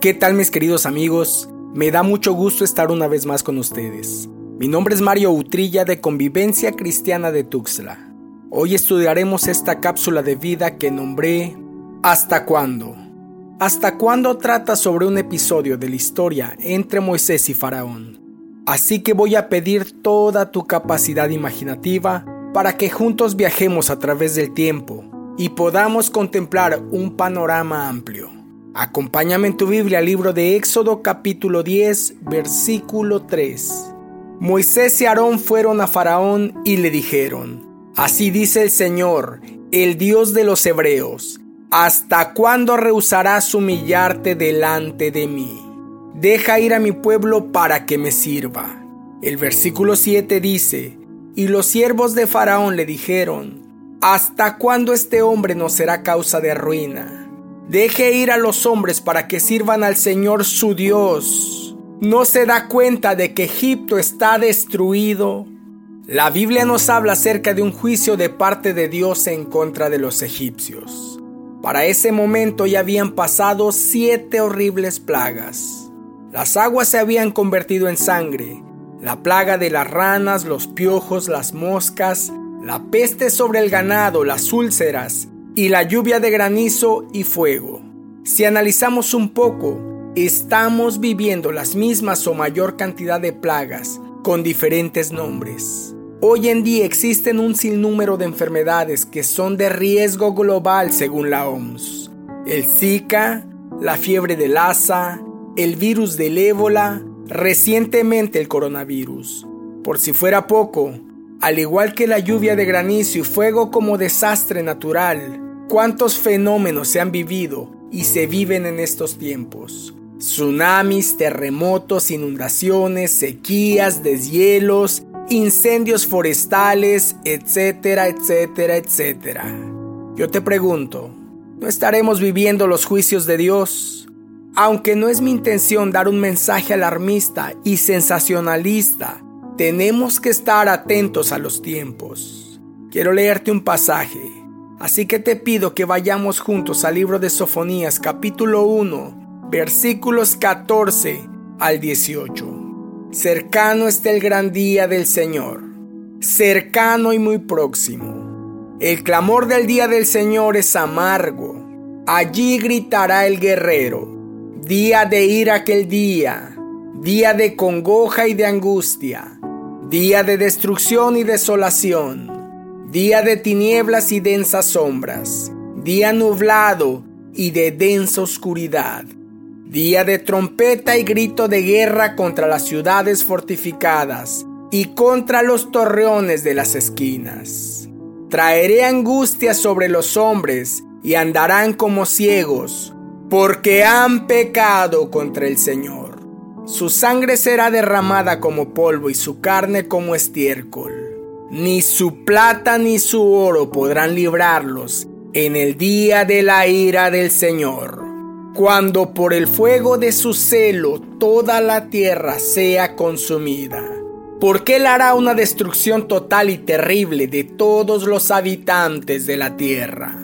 ¿Qué tal mis queridos amigos? Me da mucho gusto estar una vez más con ustedes. Mi nombre es Mario Utrilla de Convivencia Cristiana de Tuxtla. Hoy estudiaremos esta cápsula de vida que nombré ¿Hasta cuándo? ¿Hasta cuándo trata sobre un episodio de la historia entre Moisés y Faraón? Así que voy a pedir toda tu capacidad imaginativa para que juntos viajemos a través del tiempo y podamos contemplar un panorama amplio. Acompáñame en tu Biblia, libro de Éxodo capítulo 10, versículo 3. Moisés y Aarón fueron a Faraón y le dijeron, Así dice el Señor, el Dios de los Hebreos, ¿hasta cuándo rehusarás humillarte delante de mí? Deja ir a mi pueblo para que me sirva. El versículo 7 dice, Y los siervos de Faraón le dijeron, ¿hasta cuándo este hombre nos será causa de ruina? Deje ir a los hombres para que sirvan al Señor su Dios. ¿No se da cuenta de que Egipto está destruido? La Biblia nos habla acerca de un juicio de parte de Dios en contra de los egipcios. Para ese momento ya habían pasado siete horribles plagas. Las aguas se habían convertido en sangre, la plaga de las ranas, los piojos, las moscas, la peste sobre el ganado, las úlceras, y la lluvia de granizo y fuego. Si analizamos un poco, estamos viviendo las mismas o mayor cantidad de plagas con diferentes nombres. Hoy en día existen un sinnúmero de enfermedades que son de riesgo global según la OMS. El Zika, la fiebre del Lassa, el virus del ébola, recientemente el coronavirus. Por si fuera poco, al igual que la lluvia de granizo y fuego como desastre natural, cuántos fenómenos se han vivido y se viven en estos tiempos. Tsunamis, terremotos, inundaciones, sequías, deshielos, incendios forestales, etcétera, etcétera, etcétera. Yo te pregunto, ¿no estaremos viviendo los juicios de Dios? Aunque no es mi intención dar un mensaje alarmista y sensacionalista, tenemos que estar atentos a los tiempos. Quiero leerte un pasaje Así que te pido que vayamos juntos al libro de Sofonías capítulo 1, versículos 14 al 18. Cercano está el gran día del Señor, cercano y muy próximo. El clamor del día del Señor es amargo. Allí gritará el guerrero. Día de ira aquel día, día de congoja y de angustia, día de destrucción y desolación día de tinieblas y densas sombras, día nublado y de densa oscuridad, día de trompeta y grito de guerra contra las ciudades fortificadas y contra los torreones de las esquinas. Traeré angustia sobre los hombres y andarán como ciegos, porque han pecado contra el Señor. Su sangre será derramada como polvo y su carne como estiércol ni su plata ni su oro podrán librarlos en el día de la ira del Señor, cuando por el fuego de su celo toda la tierra sea consumida. Porque Él hará una destrucción total y terrible de todos los habitantes de la tierra.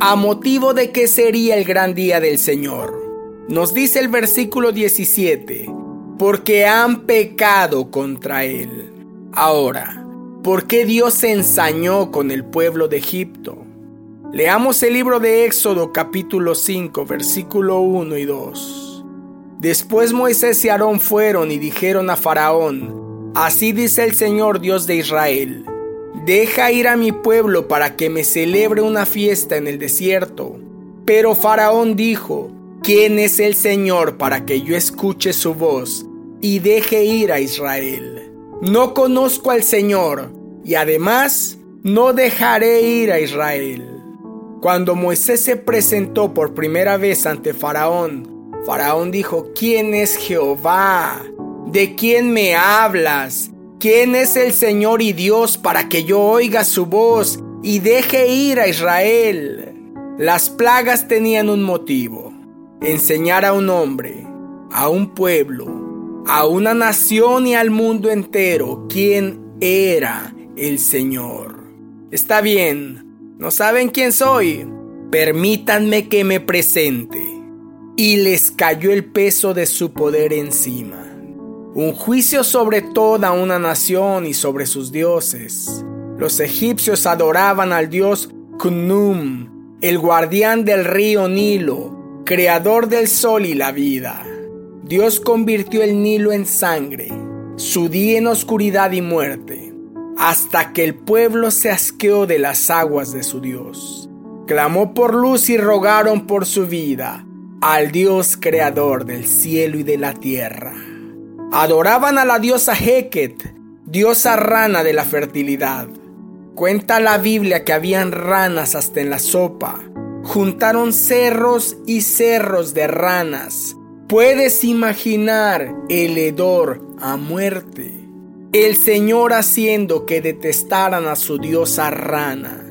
¿A motivo de qué sería el gran día del Señor? Nos dice el versículo 17, porque han pecado contra Él. Ahora, ¿Por qué Dios se ensañó con el pueblo de Egipto? Leamos el libro de Éxodo capítulo 5 versículo 1 y 2. Después Moisés y Aarón fueron y dijeron a Faraón, Así dice el Señor Dios de Israel, Deja ir a mi pueblo para que me celebre una fiesta en el desierto. Pero Faraón dijo, ¿quién es el Señor para que yo escuche su voz y deje ir a Israel? No conozco al Señor, y además no dejaré ir a Israel. Cuando Moisés se presentó por primera vez ante Faraón, Faraón dijo, ¿quién es Jehová? ¿De quién me hablas? ¿Quién es el Señor y Dios para que yo oiga su voz y deje ir a Israel? Las plagas tenían un motivo, enseñar a un hombre, a un pueblo, a una nación y al mundo entero quién era el Señor. Está bien, ¿no saben quién soy? Permítanme que me presente. y les cayó el peso de su poder encima. Un juicio sobre toda una nación y sobre sus dioses. Los egipcios adoraban al dios Khnum, el guardián del río Nilo, creador del sol y la vida. Dios convirtió el Nilo en sangre, su día en oscuridad y muerte, hasta que el pueblo se asqueó de las aguas de su Dios. Clamó por luz y rogaron por su vida al Dios creador del cielo y de la tierra. Adoraban a la diosa Heket, diosa rana de la fertilidad. Cuenta la Biblia que habían ranas hasta en la sopa. Juntaron cerros y cerros de ranas. Puedes imaginar el hedor a muerte. El Señor haciendo que detestaran a su diosa rana.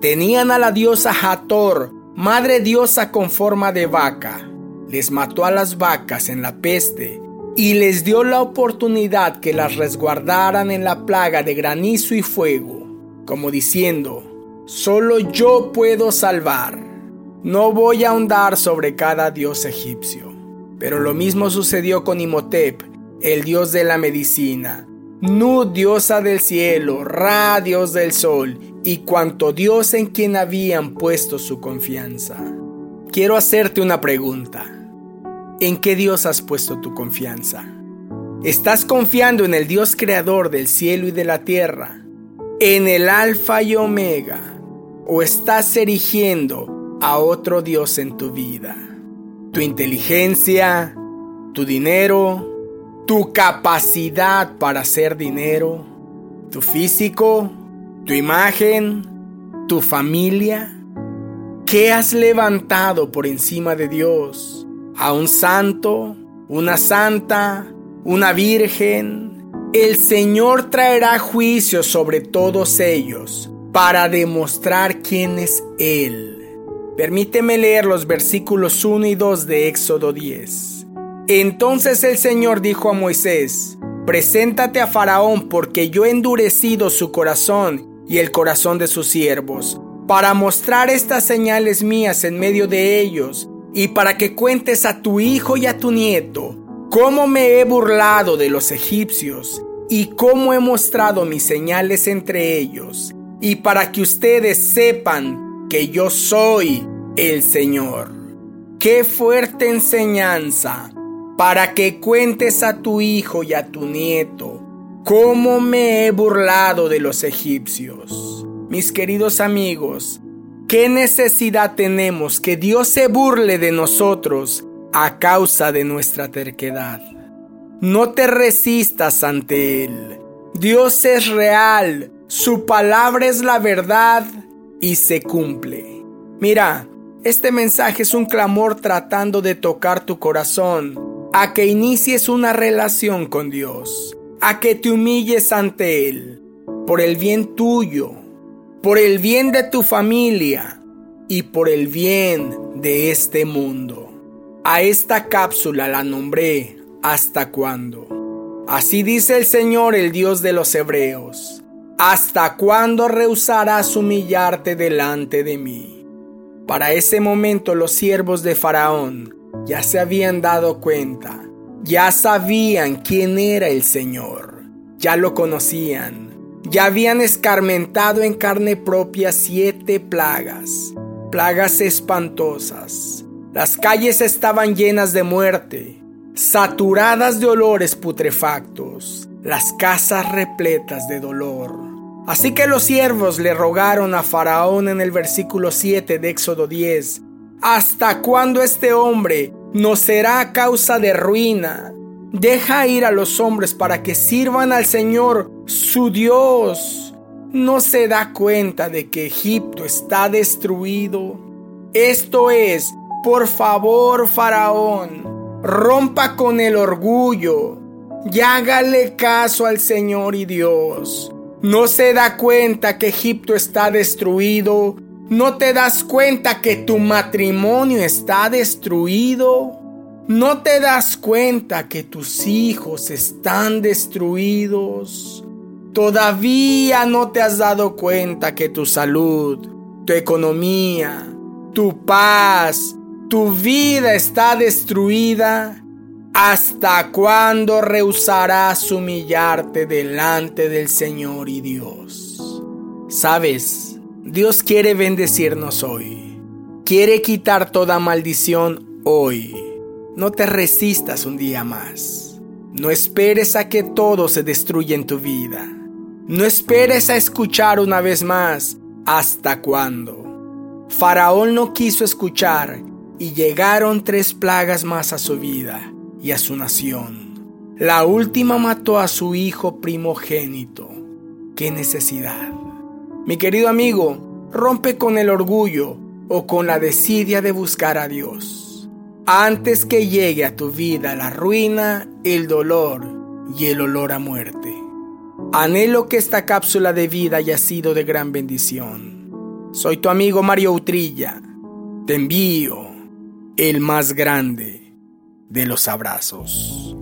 Tenían a la diosa Hathor, madre diosa con forma de vaca. Les mató a las vacas en la peste y les dio la oportunidad que las resguardaran en la plaga de granizo y fuego como diciendo, solo yo puedo salvar. No voy a ahondar sobre cada dios egipcio. Pero lo mismo sucedió con Imhotep, el dios de la medicina, Nu, diosa del cielo, Ra, dios del sol, y cuanto dios en quien habían puesto su confianza. Quiero hacerte una pregunta. ¿En qué dios has puesto tu confianza? ¿Estás confiando en el Dios creador del cielo y de la tierra? en el alfa y omega o estás erigiendo a otro Dios en tu vida. Tu inteligencia, tu dinero, tu capacidad para hacer dinero, tu físico, tu imagen, tu familia. ¿Qué has levantado por encima de Dios? ¿A un santo? ¿Una santa? ¿Una virgen? El Señor traerá juicio sobre todos ellos para demostrar quién es Él. Permíteme leer los versículos 1 y 2 de Éxodo 10. Entonces el Señor dijo a Moisés, Preséntate a Faraón porque yo he endurecido su corazón y el corazón de sus siervos, para mostrar estas señales mías en medio de ellos, y para que cuentes a tu hijo y a tu nieto cómo me he burlado de los egipcios y cómo he mostrado mis señales entre ellos, y para que ustedes sepan que yo soy el Señor. Qué fuerte enseñanza para que cuentes a tu hijo y a tu nieto cómo me he burlado de los egipcios. Mis queridos amigos, ¿qué necesidad tenemos que Dios se burle de nosotros a causa de nuestra terquedad. No te resistas ante Él. Dios es real, su palabra es la verdad y se cumple. Mira, este mensaje es un clamor tratando de tocar tu corazón, a que inicies una relación con Dios, a que te humilles ante Él, por el bien tuyo, por el bien de tu familia y por el bien de este mundo. A esta cápsula la nombré ¿Hasta cuándo? Así dice el Señor, el Dios de los Hebreos. ¿Hasta cuándo rehusarás humillarte delante de mí? Para ese momento los siervos de Faraón ya se habían dado cuenta, ya sabían quién era el Señor, ya lo conocían, ya habían escarmentado en carne propia siete plagas, plagas espantosas las calles estaban llenas de muerte, saturadas de olores putrefactos, las casas repletas de dolor. Así que los siervos le rogaron a Faraón en el versículo 7 de Éxodo 10, ¿Hasta cuándo este hombre nos será causa de ruina? Deja ir a los hombres para que sirvan al Señor, su Dios. ¿No se da cuenta de que Egipto está destruido? Esto es, por favor, Faraón, rompa con el orgullo y hágale caso al Señor y Dios. ¿No se da cuenta que Egipto está destruido? ¿No te das cuenta que tu matrimonio está destruido? ¿No te das cuenta que tus hijos están destruidos? Todavía no te has dado cuenta que tu salud, tu economía, tu paz, tu vida está destruida, ¿hasta cuándo rehusarás humillarte delante del Señor y Dios? Sabes, Dios quiere bendecirnos hoy. Quiere quitar toda maldición hoy. No te resistas un día más. No esperes a que todo se destruya en tu vida. No esperes a escuchar una vez más. ¿Hasta cuándo? Faraón no quiso escuchar y llegaron tres plagas más a su vida y a su nación. La última mató a su hijo primogénito. ¡Qué necesidad! Mi querido amigo, rompe con el orgullo o con la desidia de buscar a Dios. Antes que llegue a tu vida la ruina, el dolor y el olor a muerte. Anhelo que esta cápsula de vida haya sido de gran bendición. Soy tu amigo Mario Utrilla. Te envío el más grande de los abrazos.